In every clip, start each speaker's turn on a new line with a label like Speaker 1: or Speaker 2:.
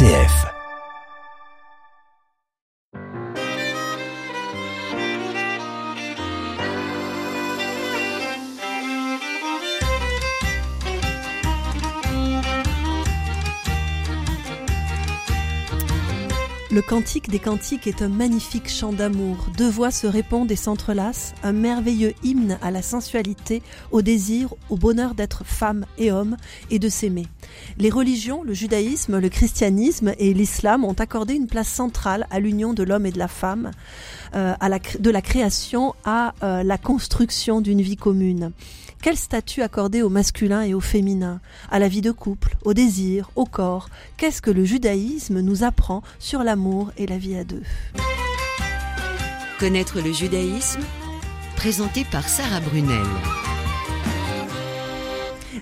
Speaker 1: RCF.
Speaker 2: Le cantique des cantiques est un magnifique chant d'amour. Deux voix se répondent et s'entrelacent, un merveilleux hymne à la sensualité, au désir, au bonheur d'être femme et homme et de s'aimer. Les religions, le judaïsme, le christianisme et l'islam ont accordé une place centrale à l'union de l'homme et de la femme, euh, à la, de la création à euh, la construction d'une vie commune. Quel statut accorder au masculin et au féminin, à la vie de couple, au désir, au corps? Qu'est-ce que le judaïsme nous apprend sur l'amour et la vie à deux?
Speaker 3: Connaître le judaïsme Présenté par Sarah Brunel.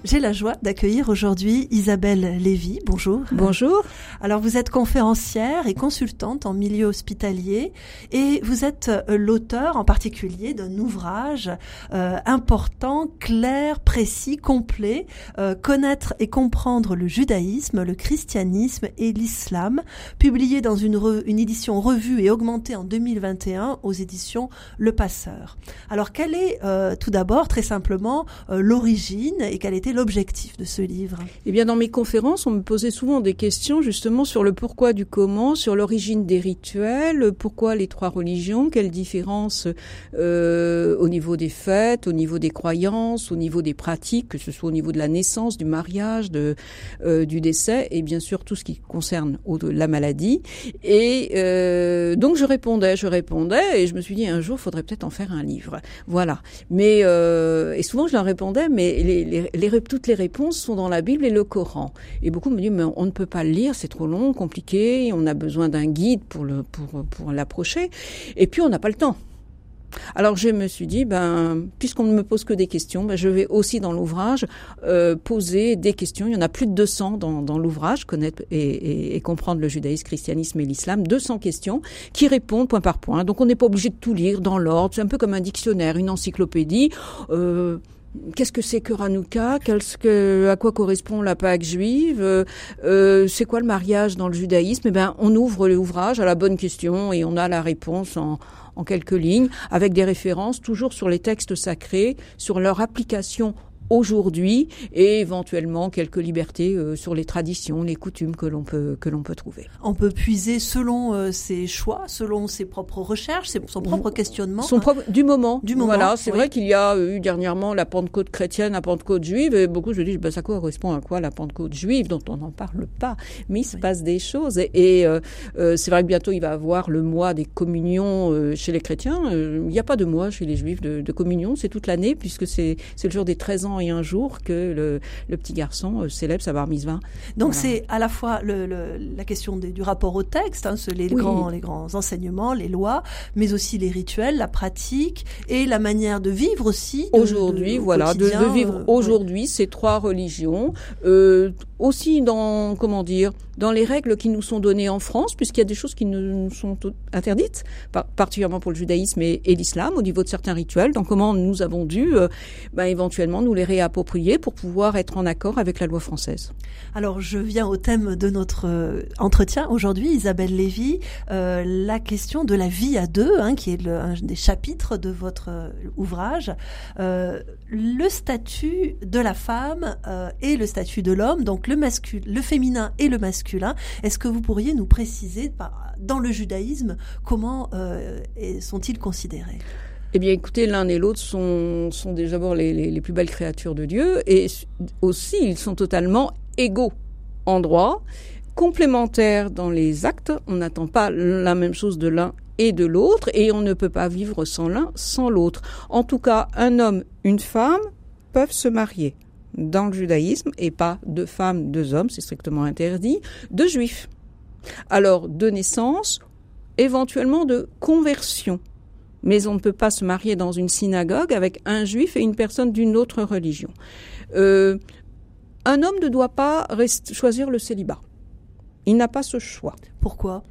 Speaker 2: J'ai la joie d'accueillir aujourd'hui Isabelle Lévy. Bonjour.
Speaker 4: Bonjour.
Speaker 2: Alors vous êtes conférencière et consultante en milieu hospitalier et vous êtes euh, l'auteur en particulier d'un ouvrage euh, important, clair, précis, complet, euh, connaître et comprendre le judaïsme, le christianisme et l'islam, publié dans une, une édition revue et augmentée en 2021 aux éditions Le Passeur. Alors quelle est tout d'abord très simplement l'origine et quelle était l'objectif de ce livre?
Speaker 4: Eh bien, dans mes conférences, on me posait souvent des questions justement sur le pourquoi du comment, sur l'origine des rituels, pourquoi les trois religions, quelle différence euh, au niveau des fêtes, au niveau des croyances, au niveau des pratiques, que ce soit au niveau de la naissance, du mariage, euh, du décès, et bien sûr tout ce qui concerne la maladie. Et euh, donc je répondais, je répondais, et je me suis dit un jour, il faudrait peut-être en faire un livre. Voilà. Mais et souvent je leur répondais, mais les, les, les toutes les réponses sont dans la Bible et le Coran. Et beaucoup me disent, mais on ne peut pas le lire, c'est trop long, compliqué, on a besoin d'un guide pour l'approcher. Et puis on n'a pas le temps. Alors je me suis dit, ben, puisqu'on ne me pose que des questions, ben, je vais aussi dans l'ouvrage euh, poser des questions. Il y en a plus de 200 dans, l'ouvrage, connaître et, et, comprendre le judaïsme, christianisme et l'islam. 200 questions qui répondent point par point. Donc on n'est pas obligé de tout lire dans l'ordre. C'est un peu comme un dictionnaire, une encyclopédie. Euh, Qu'est-ce que c'est que Hanouka? À quoi correspond la Pâque juive? Euh, euh, C'est quoi le mariage dans le judaïsme? Eh bien, on ouvre l'ouvrage à la bonne question et on a la réponse en, en quelques lignes, avec des références toujours sur les textes sacrés, sur leur application aujourd'hui et éventuellement quelques libertés euh, sur les traditions, les coutumes que l'on peut que l'on peut trouver.
Speaker 2: On peut puiser selon euh, ses choix, selon ses propres recherches, son propre questionnement.
Speaker 4: Son propre du moment. Du moment. Voilà, c'est vrai qu'il y a eu dernièrement la Pentecôte chrétienne, la Pentecôte juive et beaucoup je dis ben, ça correspond à quoi la Pentecôte juive dont on n'en parle pas, mais il se passe des choses et, euh, c'est vrai que bientôt il va avoir le mois des communions chez les chrétiens. il n'y a pas de mois chez les juifs de, de communion, c'est toute l'année puisque c'est c'est le jour des 13 ans et un jour que le, le petit garçon euh, célèbre sa bar mitzvah.
Speaker 2: Donc c'est à la fois le, la question du rapport au texte, hein, les, grands, les grands enseignements, les lois, mais aussi les rituels, la pratique et la manière de vivre aussi.
Speaker 4: Aujourd'hui, voilà, de, de, vivre euh, aujourd'hui ces trois religions, euh, aussi dans comment dire, dans les règles qui nous sont données en France, puisqu'il y a des choses qui nous sont interdites, particulièrement pour le judaïsme et, l'islam, au niveau de certains rituels. Donc comment nous avons dû, ben, éventuellement, nous les réapproprier pour pouvoir être en accord avec la loi française.
Speaker 2: Alors je viens au thème de notre euh, entretien aujourd'hui, Isabelle Lévy, euh, la question de la vie à deux, hein, qui est le, un des chapitres de votre euh, ouvrage. Euh, le statut de la femme et le statut de l'homme, donc le féminin et le masculin. Est-ce que vous pourriez nous préciser, dans le judaïsme, comment euh, sont-ils considérés?
Speaker 4: Eh bien, écoutez, l'un et l'autre sont, sont les, les, plus belles créatures de Dieu, et aussi ils sont totalement égaux en droit, complémentaires dans les actes. On n'attend pas la même chose de l'un et de l'autre, et on ne peut pas vivre sans l'un sans l'autre. En tout cas, un homme, une femme peuvent se marier dans le judaïsme, et pas deux femmes, deux hommes, c'est strictement interdit, de juifs. Alors, de naissance, éventuellement de conversion. Mais on ne peut pas se marier dans une synagogue avec un juif et une personne d'une autre religion. Euh, un homme ne doit pas choisir le célibat. Il n'a pas ce choix.
Speaker 2: Pourquoi?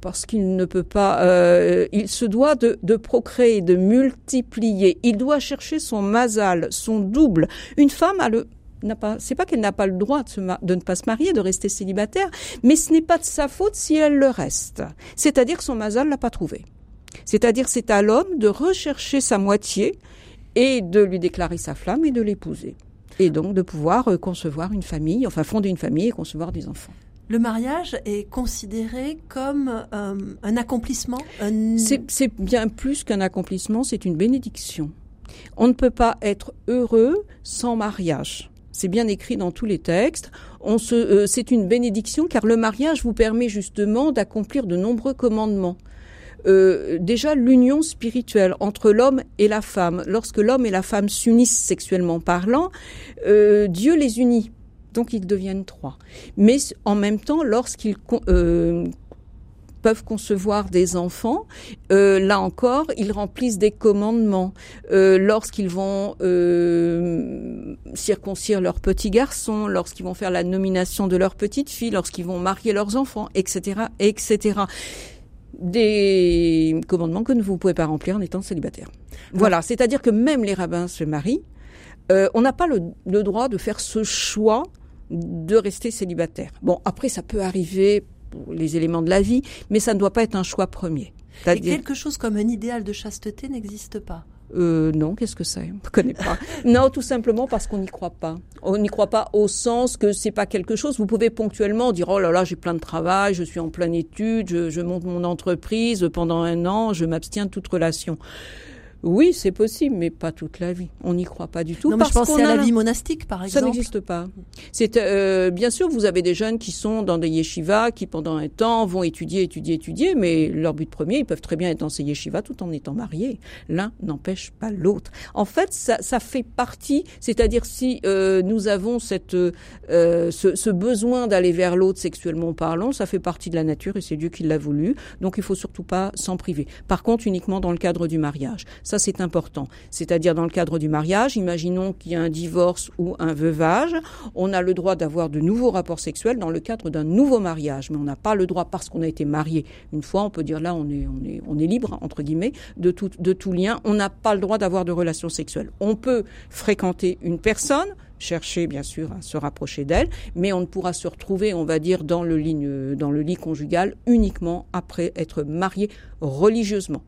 Speaker 4: Parce qu'il ne peut pas, euh, il se doit de, de, procréer, de multiplier. Il doit chercher son mazal, son double. Une femme a le n'a pas, c'est pas qu'elle n'a pas le droit de, de, ne pas se marier, de rester célibataire, mais ce n'est pas de sa faute si elle le reste. C'est-à-dire que son mazal l'a pas trouvé. C'est-à-dire c'est à l'homme de rechercher sa moitié et de lui déclarer sa flamme et de l'épouser. Et donc de pouvoir euh, concevoir une famille, enfin fonder une famille et concevoir des enfants.
Speaker 2: Le mariage est considéré comme euh, un accomplissement
Speaker 4: C'est bien plus qu'un accomplissement, c'est une bénédiction. On ne peut pas être heureux sans mariage. C'est bien écrit dans tous les textes. Euh, c'est une bénédiction car le mariage vous permet justement d'accomplir de nombreux commandements. Euh, déjà l'union spirituelle entre l'homme et la femme. Lorsque l'homme et la femme s'unissent sexuellement parlant, Dieu les unit. Donc ils deviennent trois. Mais en même temps, lorsqu'ils euh, peuvent concevoir des enfants, euh, là encore, ils remplissent des commandements. Euh, lorsqu'ils vont circoncire leurs petits garçons, lorsqu'ils vont faire la nomination de leurs petites filles, lorsqu'ils vont marier leurs enfants, etc., etc des commandements que vous ne pouvez pas remplir en étant célibataire. Voilà, c'est-à-dire que même les rabbins se marient, on n'a pas le, droit de faire ce choix de rester célibataire. Bon, après, ça peut arriver pour les éléments de la vie, mais ça ne doit pas être un choix premier.
Speaker 2: Et quelque chose comme un idéal de chasteté n'existe pas?
Speaker 4: Euh, non, qu'est-ce que c'est? Je connais pas. non, tout simplement parce qu'on n'y croit pas. On n'y croit pas au sens que c'est pas quelque chose. Vous pouvez ponctuellement dire oh là là, j'ai plein de travail, je suis en pleine étude, je, je monte mon entreprise pendant un an, je m'abstiens de toute relation. Oui, c'est possible, mais pas toute la vie. On n'y croit pas du tout.
Speaker 2: Non, mais je pensais à la vie monastique, par exemple.
Speaker 4: Ça n'existe pas. C'est euh, bien sûr, vous avez des jeunes qui sont dans des yeshivas, qui pendant un temps vont étudier, étudier, étudier, mais leur but premier, ils peuvent très bien être dans ces yeshivas tout en étant mariés. L'un n'empêche pas l'autre. En fait, ça, ça fait partie. C'est-à-dire si euh, nous avons cette euh, ce, ce besoin d'aller vers l'autre sexuellement parlant, ça fait partie de la nature et c'est Dieu qui l'a voulu. Donc il faut surtout pas s'en priver. Par contre, uniquement dans le cadre du mariage. Ça, c'est important. C'est-à-dire dans le cadre du mariage, imaginons qu'il y a un divorce ou un veuvage, on a le droit d'avoir de nouveaux rapports sexuels dans le cadre d'un nouveau mariage, mais on n'a pas le droit parce qu'on a été marié une fois, on peut dire là on est libre entre guillemets de tout de tout lien, on n'a pas le droit d'avoir de relations sexuelles. On peut fréquenter une personne chercher bien sûr à se rapprocher d'elle, mais on ne pourra se retrouver, on va dire, dans le, ligne, dans le lit conjugal uniquement après être marié religieusement.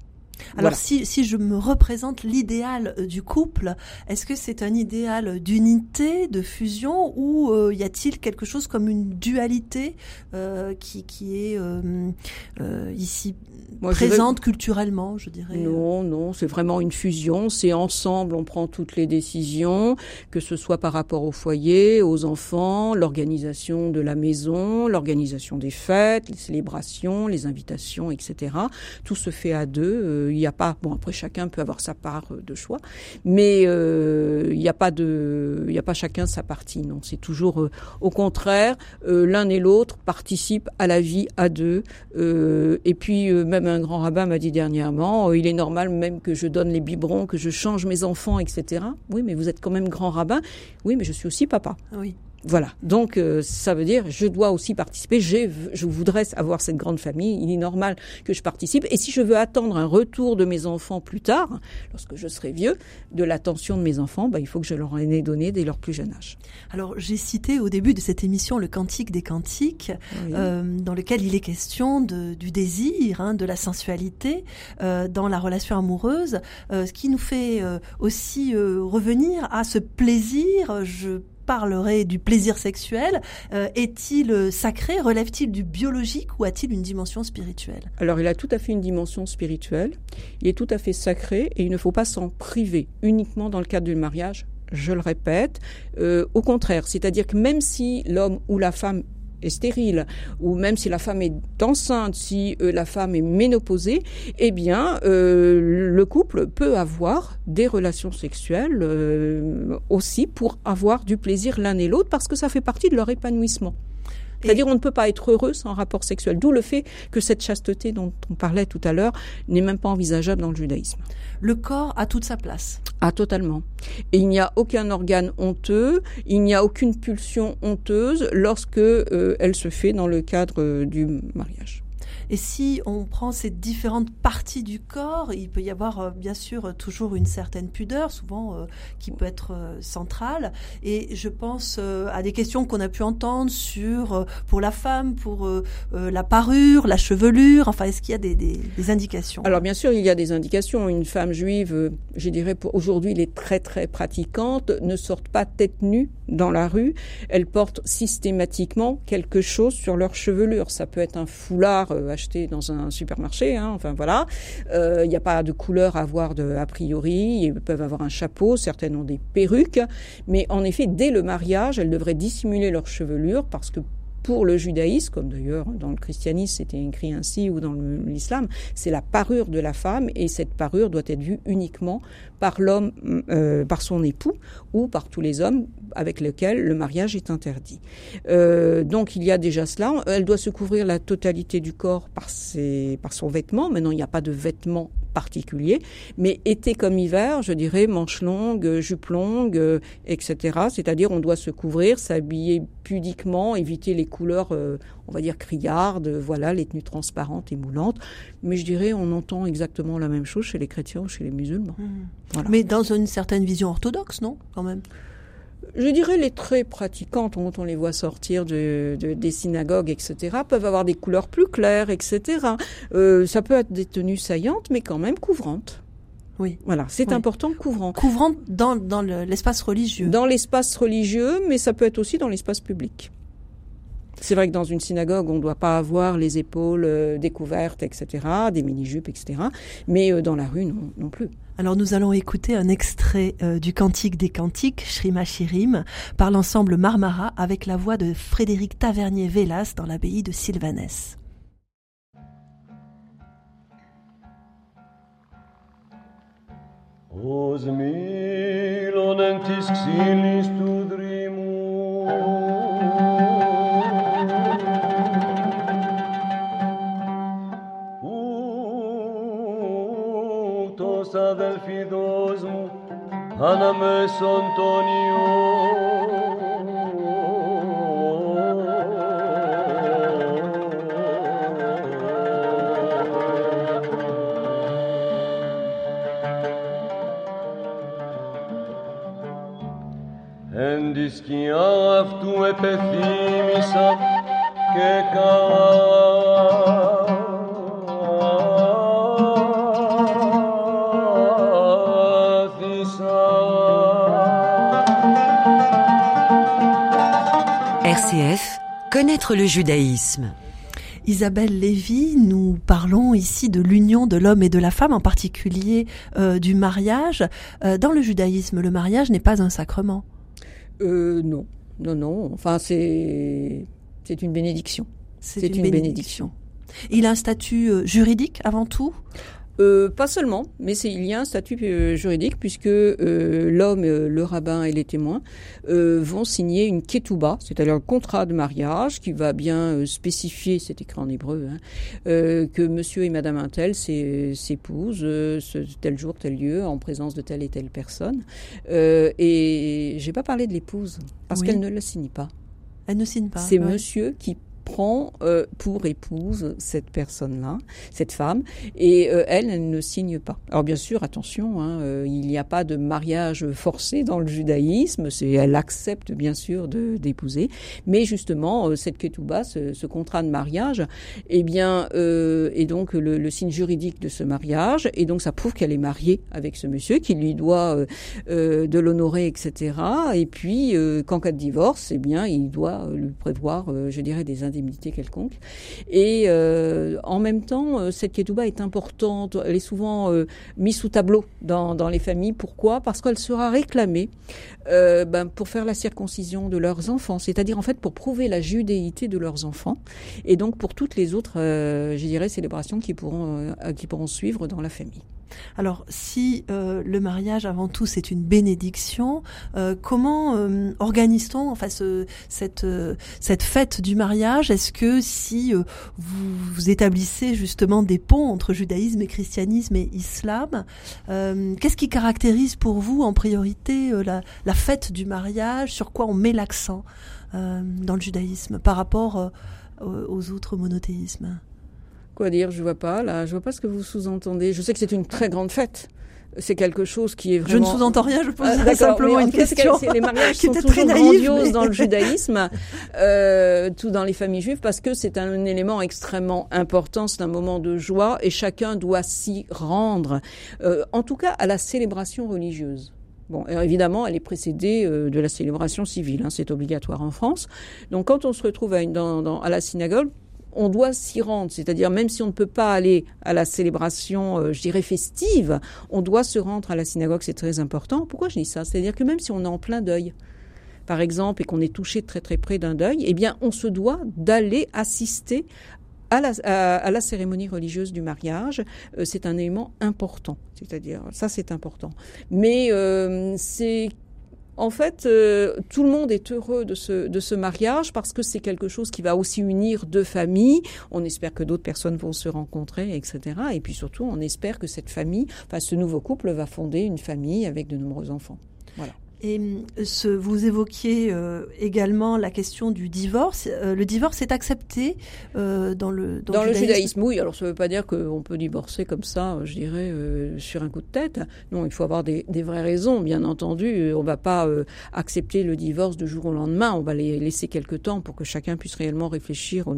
Speaker 2: Alors si, si je me représente l'idéal euh, du couple, est-ce que c'est un idéal d'unité, de fusion, ou euh, y a-t-il quelque chose comme une dualité euh, qui, qui est euh, ici Moi, présente je culturellement, je dirais
Speaker 4: Non, non, c'est vraiment une fusion. C'est ensemble, on prend toutes les décisions, que ce soit par rapport au foyer, aux enfants, l'organisation de la maison, l'organisation des fêtes, les célébrations, les invitations, etc. Tout se fait à deux il n'y a pas, bon après chacun peut avoir sa part euh, de choix, mais euh, il n'y a pas de, il n'y a pas chacun sa partie. Non, c'est toujours euh, au contraire, l'un et l'autre participent à la vie à deux. et puis même un grand rabbin m'a dit dernièrement, il est normal même que je donne les biberons, que je change mes enfants, etc. Oui, mais vous êtes quand même grand rabbin. Oui, mais je suis aussi papa.
Speaker 2: Oui.
Speaker 4: Voilà. Donc euh, ça veut dire je dois aussi participer. Je voudrais avoir cette grande famille. Il est normal que je participe. Et si je veux attendre un retour de mes enfants plus tard, lorsque je serai vieux, de l'attention de mes enfants, bah, il faut que je leur en ai donné dès leur plus jeune âge.
Speaker 2: Alors j'ai cité au début de cette émission le Cantique des Cantiques, euh, dans lequel il est question de, du désir, hein, de la sensualité euh, dans la relation amoureuse, ce qui nous fait aussi revenir à ce plaisir. Je parlerait du plaisir sexuel. Euh, est-il sacré? Relève-t-il du biologique ou a-t-il une dimension spirituelle?
Speaker 4: Alors il a tout à fait une dimension spirituelle. Il est tout à fait sacré et il ne faut pas s'en priver uniquement dans le cadre du mariage. Je le répète. Euh, au contraire, c'est-à-dire que même si l'homme ou la femme est stérile, ou même si la femme est enceinte, si euh, la femme est ménopausée, eh bien, euh, le couple peut avoir des relations sexuelles euh, aussi pour avoir du plaisir l'un et l'autre, parce que ça fait partie de leur épanouissement. C'est-à-dire on ne peut pas être heureux sans rapport sexuel. D'où le fait que cette chasteté dont on parlait tout à l'heure n'est même pas envisageable dans le judaïsme.
Speaker 2: Le corps a toute sa place.
Speaker 4: Ah, totalement. Et il n'y a aucun organe honteux, il n'y a aucune pulsion honteuse lorsque euh, elle se fait dans le cadre euh, du mariage.
Speaker 2: Et si on prend ces différentes parties du corps, il peut y avoir bien sûr toujours une certaine pudeur, souvent qui peut être centrale. Et je pense à des questions qu'on a pu entendre sur pour la femme, pour la parure, la chevelure. Enfin, est-ce qu'il y a des, indications?
Speaker 4: Alors bien sûr, il y a des indications. Une femme juive, je dirais, aujourd'hui, est très très pratiquante, ne sortent pas tête nue dans la rue. Elles portent systématiquement quelque chose sur leur chevelure. Ça peut être un foulard euh, acheté dans un supermarché, hein, enfin voilà. Euh, il n'y a pas de couleur à voir de, a priori. Ils peuvent avoir un chapeau, certaines ont des perruques. Mais en effet, dès le mariage, elles devraient dissimuler leur chevelure parce que pour le judaïsme, comme d'ailleurs dans le christianisme c'était écrit ainsi ou dans l'islam, c'est la parure de la femme et cette parure doit être vue uniquement par l'homme, euh, par son époux ou par tous les hommes avec lesquels le mariage est interdit. Euh, donc il y a déjà cela. Elle doit se couvrir la totalité du corps par, par son vêtement. Maintenant il n'y a pas de vêtements particulier, mais été comme hiver, je dirais manches longues, jupes longues, euh, etc. C'est-à-dire on doit se couvrir, s'habiller pudiquement, éviter les couleurs, euh, on va dire criardes, voilà, les tenues transparentes et moulantes. Mais je dirais on entend exactement la même chose chez les chrétiens ou chez les musulmans.
Speaker 2: Mmh. Mais dans une certaine vision orthodoxe, non, quand même?
Speaker 4: Je dirais les très pratiquantes, quand on les voit sortir de, des synagogues, etc., peuvent avoir des couleurs plus claires, etc. Euh, ça peut être des tenues saillantes, mais quand même couvrantes.
Speaker 2: Oui.
Speaker 4: Voilà, c'est important, couvrant.
Speaker 2: Couvrant dans, dans l'espace religieux.
Speaker 4: Dans l'espace religieux, mais ça peut être aussi dans l'espace public. C'est vrai que dans une synagogue, on ne doit pas avoir les épaules euh, découvertes, etc., des mini-jupes, etc. Mais euh, dans la rue, non, non plus.
Speaker 2: Alors nous allons écouter un extrait euh, du Cantique des Cantiques, Shrima Shirim, par l'ensemble Marmara avec la voix de Frédéric Tavernier-Vélas dans l'abbaye de Sylvanès.
Speaker 3: Connaître le judaïsme.
Speaker 2: Isabelle Lévy, nous parlons ici de l'union de l'homme et de la femme, en particulier euh, du mariage. Euh, dans le judaïsme, le mariage n'est pas un sacrement.
Speaker 4: Euh, non, non, non. Enfin, c'est c'est une bénédiction.
Speaker 2: C'est une, bénédiction. Il a un statut juridique avant tout?
Speaker 4: Euh, pas seulement, mais il y a un statut euh, juridique puisque euh, l'homme, le rabbin et les témoins vont signer une ketouba, c'est-à-dire un contrat de mariage qui va bien spécifier, c'est écrit en hébreu, hein, que monsieur et madame Intel s'épousent tel jour, tel lieu, en présence de telle et telle personne. et j'ai pas parlé de l'épouse parce qu'elle ne le signe pas.
Speaker 2: Elle ne signe pas.
Speaker 4: C'est monsieur qui prend euh, pour épouse cette personne-là, cette femme, et euh, elle, ne signe pas. Alors bien sûr, attention, hein, euh, il n'y a pas de mariage forcé dans le judaïsme, c'est elle accepte bien sûr de d'épouser, mais justement cette ketouba, ce, ce, contrat de mariage, eh bien, est donc le, le, signe juridique de ce mariage, et donc ça prouve qu'elle est mariée avec ce monsieur qui lui doit de l'honorer, etc. Et puis, qu'en cas de divorce, eh bien, il doit lui prévoir, je dirais, des quelconque. Et euh, en même temps, euh, cette ketouba est importante. Elle est souvent euh, mise sous tableau dans, dans, les familles. Pourquoi? Parce qu'elle sera réclamée ben, pour faire la circoncision de leurs enfants, c'est-à-dire en fait pour prouver la judéité de leurs enfants, et donc pour toutes les autres, je dirais, célébrations qui pourront, qui pourront suivre dans la famille.
Speaker 2: Alors, si euh, le mariage, avant tout, c'est une bénédiction, euh, comment euh, organise-t-on enfin, cette, cette fête du mariage? Est-ce que si vous, établissez justement des ponts entre judaïsme et christianisme et islam, qu'est-ce qui caractérise pour vous en priorité la, la, fête du mariage? Sur quoi on met l'accent dans le judaïsme par rapport aux autres monothéismes?
Speaker 4: Quoi dire Je vois pas là. Je vois pas ce que vous sous-entendez. Je sais que c'est une très grande fête c'est quelque chose qui est vraiment.
Speaker 2: Je ne sous-entends rien, je pose ah, simplement une question.
Speaker 4: les mariages qui sont toujours très grandioses dans le judaïsme, euh, tout dans les familles juives, parce que c'est un élément extrêmement important, c'est un moment de joie, et chacun doit s'y rendre, euh, en tout cas à la célébration religieuse. Bon, évidemment, elle est précédée euh, de la célébration civile, hein, c'est obligatoire en France. Donc, quand on se retrouve à, une, dans, dans, à la synagogue, on doit s'y rendre, c'est-à-dire même si on ne peut pas aller à la célébration, euh, je dirais festive, on doit se rendre à la synagogue, c'est très important. Pourquoi je dis ça? C'est-à-dire que même si on est en plein deuil, par exemple, et qu'on est touché très très près d'un deuil, eh bien, on se doit d'aller assister à la, cérémonie religieuse du mariage. Euh, c'est un élément important, c'est-à-dire ça c'est important. Mais euh, c'est en fait, euh, tout le monde est heureux de ce, de ce mariage parce que c'est quelque chose qui va aussi unir deux familles. On espère que d'autres personnes vont se rencontrer, etc. Et puis surtout, on espère que cette famille, enfin ce nouveau couple va fonder une famille avec de nombreux enfants. Voilà.
Speaker 2: Et euh, ce, vous évoquiez euh, également la question du divorce. Euh, le divorce est accepté dans le
Speaker 4: dans, le, judaïsme. Oui, alors ça ne veut pas dire qu'on peut divorcer comme ça, je dirais, sur un coup de tête. Non, il faut avoir des, des vraies raisons, bien entendu. On ne va pas accepter le divorce de jour au lendemain. On va les laisser quelque temps pour que chacun puisse réellement réfléchir au,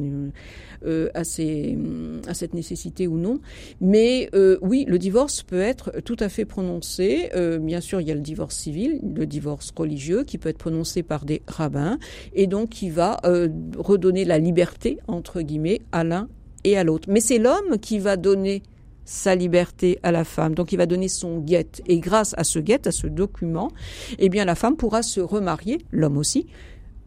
Speaker 4: à, cette nécessité ou non. Mais oui, le divorce peut être tout à fait prononcé. bien sûr, il y a le divorce civil, le divorce religieux qui peut être prononcé par des rabbins et donc qui va euh, redonner la liberté, entre guillemets, à l'un et à l'autre. Mais c'est l'homme qui va donner sa liberté à la femme. Donc il va donner son guet. Et grâce à ce guet, à ce document, eh bien la femme pourra se remarier, l'homme aussi,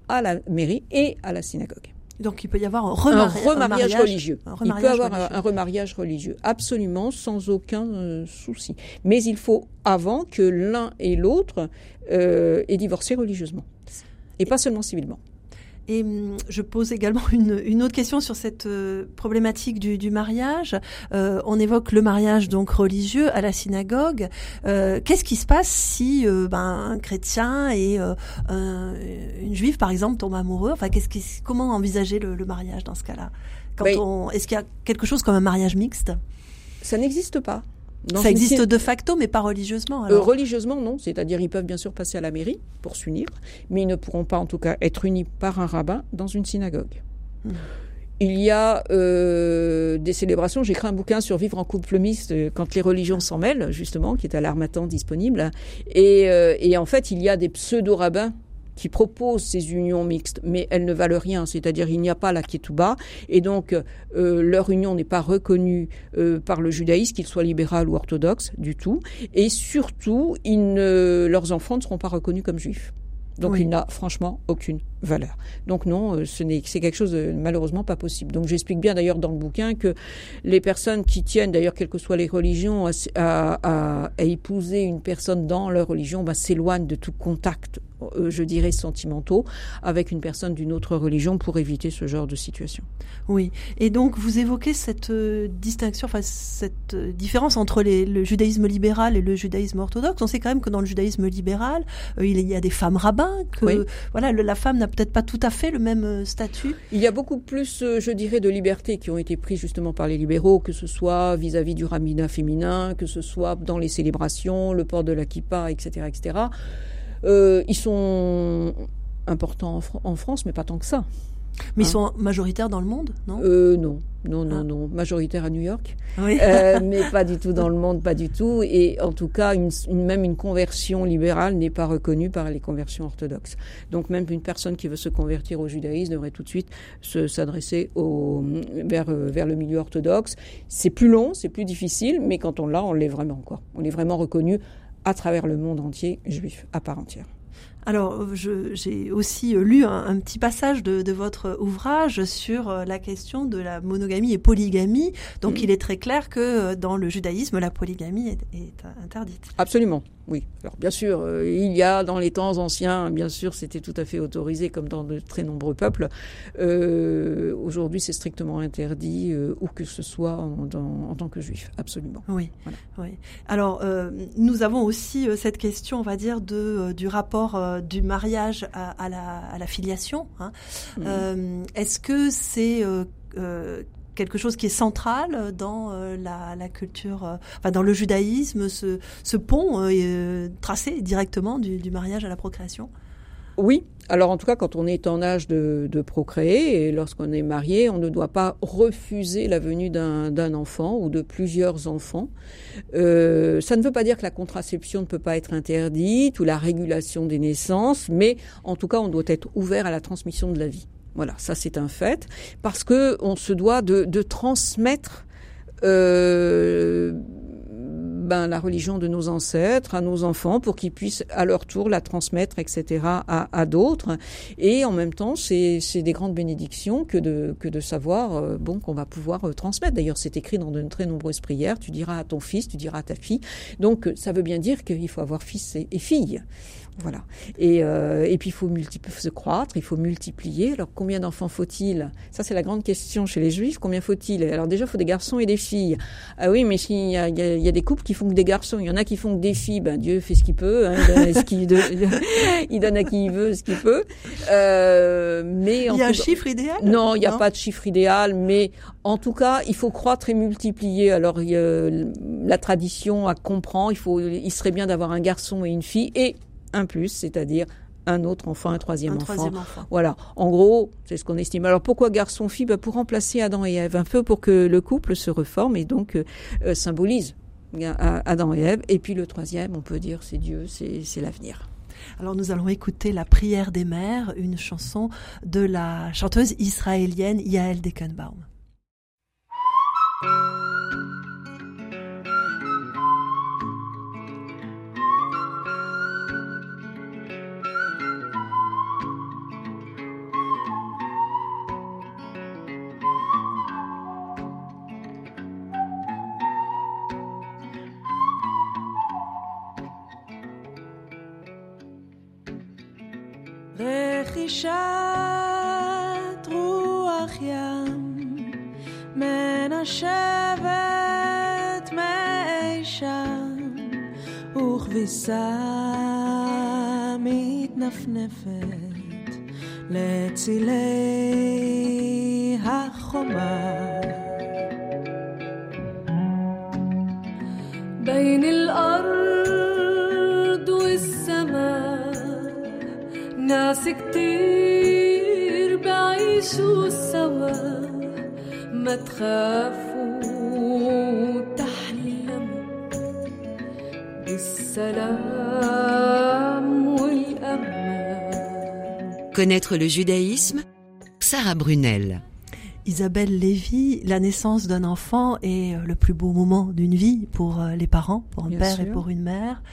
Speaker 4: à la mairie et à la synagogue.
Speaker 2: Donc il peut y avoir un,
Speaker 4: remariage religieux. il peut y avoir un, remariage religieux, absolument, sans aucun euh, souci. Mais il faut avant que l'un et l'autre euh, aient divorcé religieusement, et pas seulement civilement.
Speaker 2: Et hum, je pose également une, une autre question sur cette euh, problématique du, du mariage. Euh, on évoque le mariage donc religieux à la synagogue. Euh, Qu'est-ce qui se passe si euh, ben, un chrétien et euh, une juive, par exemple, tombent amoureux? Enfin, qu'est-ce qui, comment envisager le, le mariage dans ce cas-là? Quand on, est-ce qu'il y a quelque chose comme un mariage mixte?
Speaker 4: Ça n'existe pas
Speaker 2: ça existe de facto, mais pas religieusement.
Speaker 4: Euh, religieusement, non. C'est-à-dire, ils peuvent bien sûr passer à la mairie pour s'unir, mais ils ne pourront pas, en tout cas, être unis par un rabbin dans une synagogue. Hmm. Il y a euh, des célébrations. J'ai écrit un bouquin sur vivre en couple mixte euh, quand les religions s'en mêlent, justement, qui est à l'Armatan disponible. Et, euh, et en fait, il y a des pseudo-rabbins qui proposent ces unions mixtes, mais elles ne valent rien, c'est-à-dire il n'y a pas la ketouba, et donc euh, leur union n'est pas reconnue euh, par le judaïsme, qu'il soit libéral ou orthodoxe, du tout, et surtout, leurs enfants ne seront pas reconnus comme juifs. Donc il n'a franchement aucune valeur. Donc non, euh, ce n'est c'est quelque chose de malheureusement pas possible. Donc j'explique bien d'ailleurs dans le bouquin que les personnes qui tiennent d'ailleurs quelles que soient les religions à, épouser une personne dans leur religion bah, s'éloignent de tout contact euh, je dirais, sentimentaux avec une personne d'une autre religion pour éviter ce genre de situation.
Speaker 2: Oui, et donc vous évoquez cette euh, distinction, enfin cette euh, différence entre le judaïsme libéral et le judaïsme orthodoxe. On sait quand même que dans le judaïsme libéral, il y a des femmes rabbins, que voilà, la femme n'a peut-être pas tout à fait le même statut.
Speaker 4: Il y a beaucoup plus, je dirais, de libertés qui ont été prises justement par les libéraux, que ce soit vis-à-vis -vis du rabbinat féminin, que ce soit dans les célébrations, le port de la kippa, etc., etc. Euh, ils sont importants en, France, mais pas tant que ça.
Speaker 2: Mais ils hein sont majoritaires dans le monde, non?
Speaker 4: Euh, Non, non, non, ah. non. Majoritaire à New York, oui. euh, mais pas du tout dans le monde, pas du tout. Et en tout cas, une, même une conversion libérale n'est pas reconnue par les conversions orthodoxes. Donc même une personne qui veut se convertir au judaïsme devrait tout de suite s'adresser vers, euh, vers le milieu orthodoxe. C'est plus long, c'est plus difficile, mais quand on l'a, on l'est vraiment quoi. On est vraiment reconnu à travers le monde entier juif à part entière.
Speaker 2: Alors, j'ai aussi lu un, petit passage de, votre ouvrage sur euh, la question de la monogamie et polygamie. Donc, mm. il est très clair que euh, dans le judaïsme, la polygamie est, est interdite.
Speaker 4: Absolument. Oui, alors bien sûr, euh, il y a dans les temps anciens, bien sûr, c'était tout à fait autorisé comme dans de très nombreux peuples. Euh, Aujourd'hui, c'est strictement interdit, euh, où que ce soit en, en, tant que juif, absolument.
Speaker 2: Oui, oui. Alors, euh, nous avons aussi euh, cette question, on va dire, de, du rapport du mariage à, à, la, à la, filiation. Hein. Mm. Est-ce que c'est quelque chose qui est central dans la, culture, enfin dans le judaïsme, ce, ce pont tracé directement du, du mariage à la procréation?
Speaker 4: Oui, alors en tout cas quand on est en âge de, procréer et lorsqu'on est marié, on ne doit pas refuser la venue d'un enfant ou de plusieurs enfants. Euh, ça ne veut pas dire que la contraception ne peut pas être interdite ou la régulation des naissances, mais en tout cas on doit être ouvert à la transmission de la vie. Voilà, ça c'est un fait, parce que on se doit de, transmettre euh, ben, la religion de nos ancêtres à nos enfants pour qu'ils puissent à leur tour la transmettre, etc., à, d'autres. Et en même temps, c'est des grandes bénédictions que de, que de savoir euh, bon, qu'on va pouvoir euh, transmettre. D'ailleurs, c'est écrit dans de très nombreuses prières. Tu diras à ton fils, tu diras à ta fille. Donc, ça veut bien dire qu'il faut avoir fils et, et fille. Voilà. Et, euh, et puis il faut se croître, il faut multiplier. Alors combien d'enfants faut-il? Ça c'est la grande question chez les juifs. Combien faut-il? Alors déjà il faut des garçons et des filles. Ah oui, mais s'il y y, a, des couples qui font que des garçons, il y en a qui font que des filles. Ben Dieu fait ce qu'il peut. Hein, il, donne ce qu'il il donne à qui il veut ce qu'il peut.
Speaker 2: Euh, mais il y a un chiffre idéal?
Speaker 4: Non, il n'y a pas de chiffre idéal. Mais en tout cas, il faut croître et multiplier. Alors il la tradition à comprend. Il faut, il serait bien d'avoir un garçon et une fille et un plus, c'est-à-dire un autre enfant, un troisième, enfant. Voilà. En gros, c'est ce qu'on estime. Alors pourquoi garçon-fille ben, Pour remplacer Adam et Ève, un peu pour que le couple se reforme et donc euh, euh, symbolise Adam et Ève. Et puis le troisième, on peut dire, c'est Dieu, c'est l'avenir.
Speaker 2: Alors nous allons écouter La prière des mères, une chanson de la chanteuse israélienne Yael Deckenbaum. רכישת רוח ים מנשבת מאי שם וכביסה מתנפנפת לצילי החומה ما تخافوا تحلموا بالسلام والأمان
Speaker 3: Connaître le judaïsme Sarah Brunel
Speaker 2: Isabelle Lévy, la naissance d'un enfant est euh, le plus beau moment d'une vie pour euh, les parents, pour un père et pour une mère.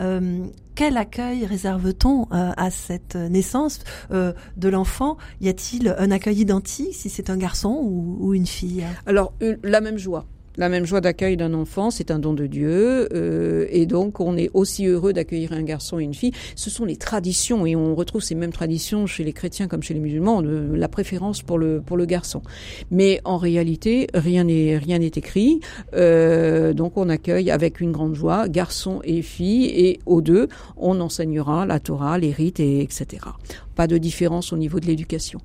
Speaker 2: Euh, quel accueil réserve-t-on euh, à cette naissance euh, de l'enfant? Y a-t-il un accueil identique si c'est un garçon ou, ou une fille?
Speaker 4: Alors, la même joie la même joie d'accueil d'un enfant, c'est un don de Dieu, euh, et donc on est aussi heureux d'accueillir un garçon et une fille. Ce sont les traditions, et on retrouve ces mêmes traditions chez les chrétiens comme chez les musulmans, la préférence pour le pour le garçon. Mais en réalité, rien n'est rien n'est écrit, euh, donc on accueille avec une grande joie garçon et fille, et aux deux, on enseignera la Torah, les rites, et etc pas de différence au niveau de l'éducation.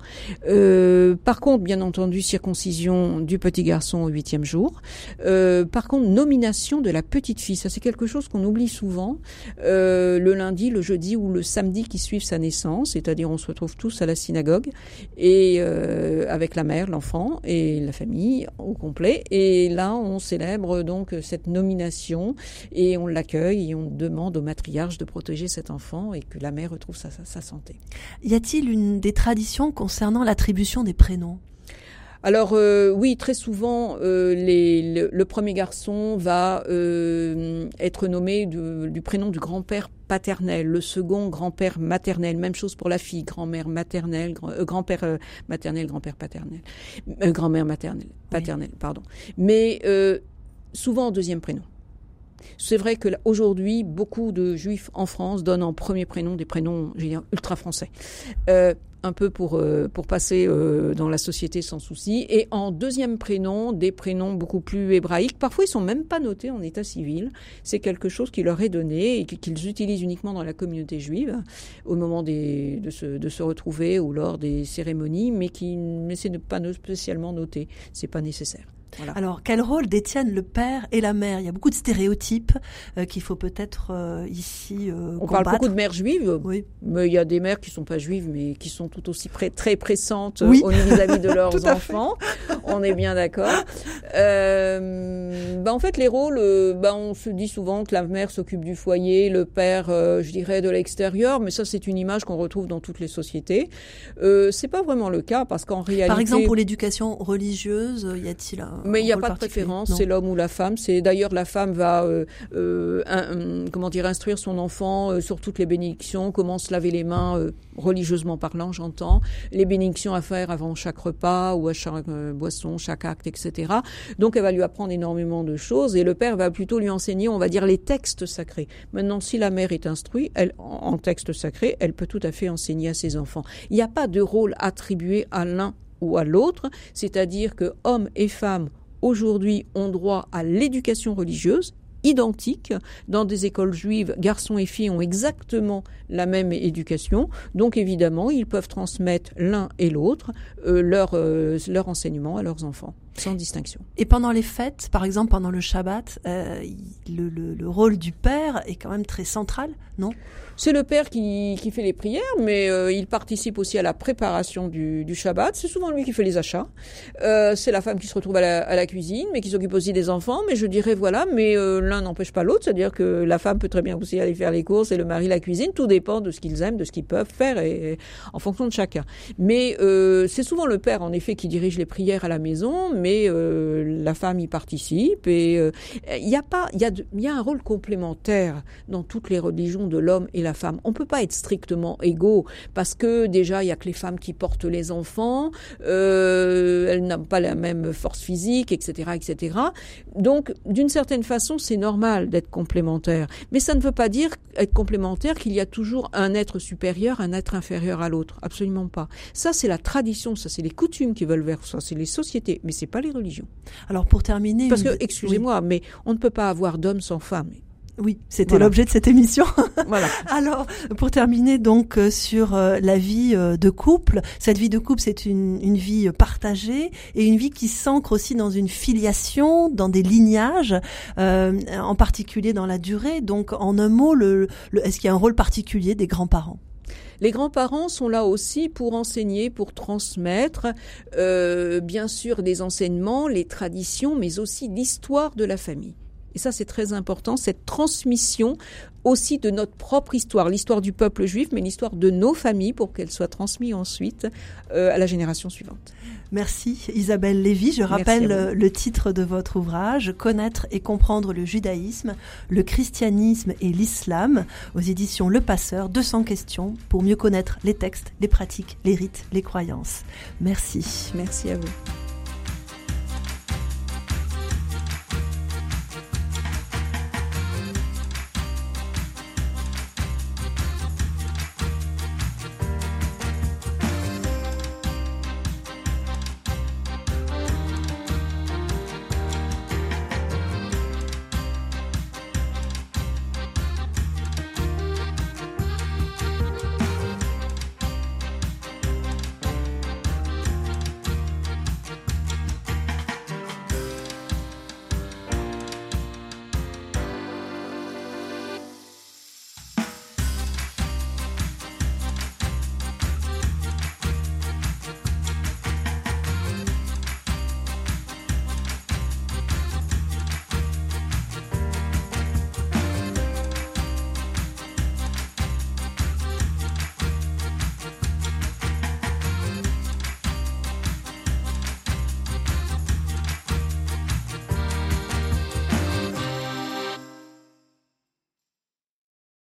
Speaker 4: Euh, par contre, bien entendu, circoncision du petit garçon au huitième jour. Euh, par contre, nomination de la petite fille, ça c'est quelque chose qu'on oublie souvent. Euh, le lundi, le jeudi ou le samedi qui suivent sa naissance, c'est-à-dire on se retrouve tous à la synagogue et euh, avec la mère, l'enfant et la famille au complet. Et là, on célèbre donc cette nomination et on l'accueille et on demande au matriarche de protéger cet enfant et que la mère retrouve sa, sa santé.
Speaker 2: Y a-t-il une des traditions concernant l'attribution des prénoms?
Speaker 4: Alors euh, oui, très souvent, euh, le, premier garçon va euh, être nommé du prénom du grand-père paternel, le second grand-père maternel, même chose pour la fille, grand-mère maternelle, grand-père maternel, grand-père paternel, grand-mère maternelle, paternelle, pardon. Mais souvent en deuxième prénom. C'est vrai que aujourd'hui, beaucoup de juifs en France donnent en premier prénom des prénoms, je ultra français. Euh, un peu pour, euh, pour passer euh, dans la société sans souci. Et en deuxième prénom, des prénoms beaucoup plus hébraïques. Parfois, ils sont même pas notés en état civil. C'est quelque chose qui leur est donné et qu'ils utilisent uniquement dans la communauté juive au moment de, se, retrouver ou lors des cérémonies, mais qui c'est pas spécialement noté. C'est pas nécessaire.
Speaker 2: Alors, quel rôle détiennent le père et la mère? Il y a beaucoup de stéréotypes euh, qu'il faut peut-être euh, ici euh,
Speaker 4: On parle beaucoup de mères juives, oui. mais il y a des mères qui sont pas juives, mais qui sont tout aussi très pressantes oui. vis-à-vis de leurs enfants. On est bien d'accord. bah, en fait, les rôles, bah, on se dit souvent que la mère s'occupe du foyer, le père, je dirais, de l'extérieur, mais ça, c'est une image qu'on retrouve dans toutes les sociétés. c'est pas vraiment le cas parce qu'en réalité...
Speaker 2: Par exemple, pour l'éducation religieuse, y a-t-il un
Speaker 4: mais il n'y a pas de préférence, c'est l'homme ou la femme. C'est d'ailleurs la femme va euh, euh, comment dire instruire son enfant euh, sur toutes les bénédictions, comment se laver les mains religieusement parlant, j'entends, les bénédictions à faire avant chaque repas ou à chaque boisson, chaque acte, etc. Donc elle va lui apprendre énormément de choses et le père va plutôt lui enseigner, on va dire, les textes sacrés. Maintenant, si la mère est instruite, elle en texte sacré, elle peut tout à fait enseigner à ses enfants. Il n'y a pas de rôle attribué à l'un ou à l'autre, c'est-à-dire que hommes et femmes aujourd'hui ont droit à l'éducation religieuse identique. Dans des écoles juives, garçons et filles ont exactement la même éducation. Donc évidemment, ils peuvent transmettre l'un et l'autre euh, euh, leur enseignement à leurs enfants sans distinction.
Speaker 2: Et pendant les fêtes, par exemple pendant le Shabbat, euh, le, le, le, rôle du père est quand même très central, non?
Speaker 4: C'est le père qui, qui, fait les prières, mais euh, il participe aussi à la préparation du, du Shabbat. C'est souvent lui qui fait les achats. Euh, c'est la femme qui se retrouve à la, à la cuisine, mais qui s'occupe aussi des enfants. Mais je dirais voilà, mais euh, l'un n'empêche pas l'autre, c'est-à-dire que la femme peut très bien aussi aller faire les courses et le mari la cuisine. Tout dépend de ce qu'ils aiment, de ce qu'ils peuvent faire, et, et, en fonction de chacun. Mais euh, c'est souvent le père, en effet, qui dirige les prières à la maison mais euh, la femme y participe et euh, il y a pas il y un rôle complémentaire dans toutes les religions de l'homme et la femme. On peut pas être strictement égaux parce que déjà il y a que les femmes qui portent les enfants, euh, elles n'ont pas la même force physique, etc., etc. Donc d'une certaine façon c'est normal d'être complémentaire, mais ça ne veut pas dire être complémentaire qu'il y a toujours un être supérieur, un être inférieur à l'autre. Absolument pas. Ça c'est la tradition, ça c'est les coutumes qui veulent vers ça, c'est les sociétés, mais c'est pas les religions.
Speaker 2: Alors pour terminer,
Speaker 4: parce que excusez-moi, oui. mais on ne peut pas avoir d'homme sans femme.
Speaker 2: Oui, c'était voilà. l'objet de cette émission. voilà. Alors, pour terminer donc euh, sur euh, la vie euh, de couple, cette vie de couple, c'est une, une, vie partagée et une vie qui s'ancre aussi dans une filiation, dans des lignages, en particulier dans la durée. Donc, en un mot, le, le, est-ce qu'il y a un rôle particulier des grands-parents?
Speaker 4: Les grands-parents sont là aussi pour enseigner, pour transmettre, euh, bien sûr, des enseignements, les traditions, mais aussi l'histoire de la famille. Et ça, c'est très important, cette transmission aussi de notre propre histoire, l'histoire du peuple juif, mais l'histoire de nos familles pour qu'elle soit transmise ensuite euh, à la génération suivante.
Speaker 2: Merci Isabelle Lévy. Je rappelle le titre de votre ouvrage, Connaître et comprendre le judaïsme, le christianisme et l'islam, aux éditions Le Passeur, 200 questions pour mieux connaître les textes, les pratiques, les rites, les croyances. Merci.
Speaker 4: Merci à vous.